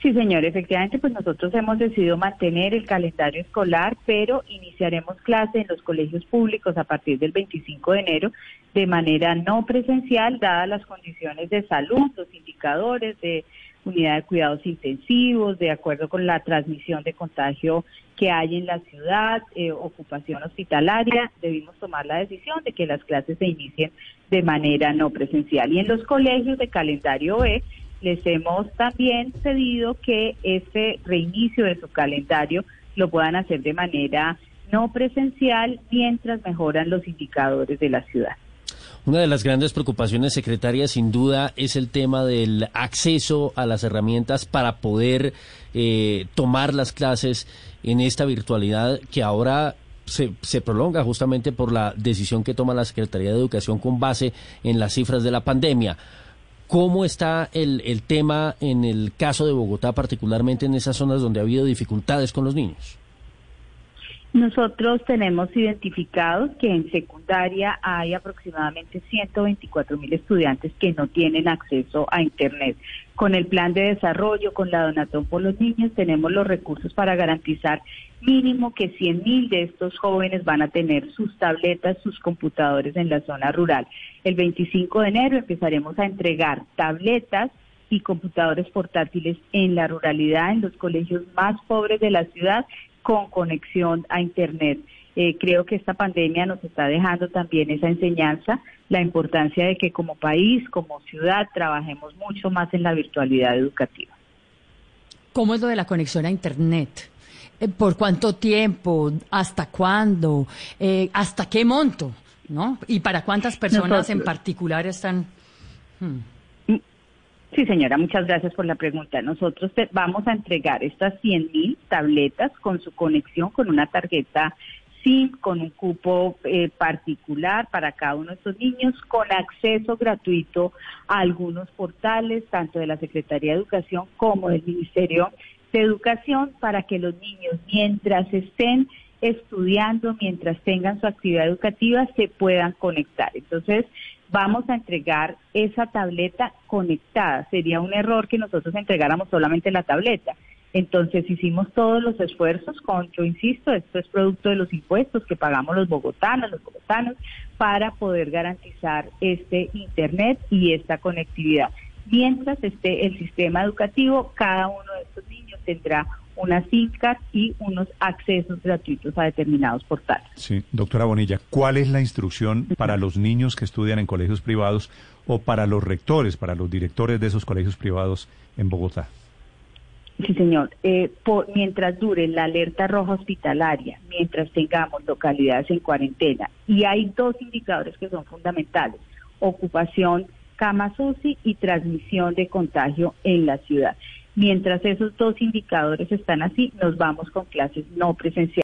Sí, señor, efectivamente, pues nosotros hemos decidido mantener el calendario escolar, pero iniciaremos clase en los colegios públicos a partir del 25 de enero de manera no presencial, dadas las condiciones de salud, los indicadores de unidad de cuidados intensivos, de acuerdo con la transmisión de contagio que hay en la ciudad, eh, ocupación hospitalaria, debimos tomar la decisión de que las clases se inicien de manera no presencial. Y en los colegios de calendario E, les hemos también pedido que este reinicio de su calendario lo puedan hacer de manera no presencial mientras mejoran los indicadores de la ciudad. Una de las grandes preocupaciones, secretaria, sin duda, es el tema del acceso a las herramientas para poder eh, tomar las clases en esta virtualidad que ahora se, se, prolonga justamente por la decisión que toma la Secretaría de Educación con base en las cifras de la pandemia. ¿Cómo está el, el tema en el caso de Bogotá, particularmente en esas zonas donde ha habido dificultades con los niños? Nosotros tenemos identificados que en secundaria hay aproximadamente 124 mil estudiantes que no tienen acceso a Internet. Con el plan de desarrollo, con la donatón por los niños, tenemos los recursos para garantizar mínimo que 100 mil de estos jóvenes van a tener sus tabletas, sus computadores en la zona rural. El 25 de enero empezaremos a entregar tabletas y computadores portátiles en la ruralidad, en los colegios más pobres de la ciudad con conexión a Internet. Eh, creo que esta pandemia nos está dejando también esa enseñanza, la importancia de que como país, como ciudad, trabajemos mucho más en la virtualidad educativa. ¿Cómo es lo de la conexión a Internet? Eh, ¿Por cuánto tiempo? ¿Hasta cuándo? Eh, ¿Hasta qué monto? ¿No? ¿Y para cuántas personas en particular están? Hmm. Sí, señora, muchas gracias por la pregunta. Nosotros vamos a entregar estas 100 mil tabletas con su conexión con una tarjeta SIM, con un cupo eh, particular para cada uno de estos niños, con acceso gratuito a algunos portales, tanto de la Secretaría de Educación como del Ministerio de Educación, para que los niños, mientras estén estudiando, mientras tengan su actividad educativa, se puedan conectar. Entonces, vamos a entregar esa tableta conectada. Sería un error que nosotros entregáramos solamente la tableta. Entonces hicimos todos los esfuerzos con, yo insisto, esto es producto de los impuestos que pagamos los bogotanos, los bogotanos, para poder garantizar este Internet y esta conectividad. Mientras esté el sistema educativo, cada uno de estos niños tendrá una SINCAR y unos accesos gratuitos a determinados portales. Sí, doctora Bonilla, ¿cuál es la instrucción para los niños que estudian en colegios privados o para los rectores, para los directores de esos colegios privados en Bogotá? Sí, señor. Eh, mientras dure la alerta roja hospitalaria, mientras tengamos localidades en cuarentena, y hay dos indicadores que son fundamentales, ocupación, cama UCI y transmisión de contagio en la ciudad. Mientras esos dos indicadores están así, nos vamos con clases no presenciales.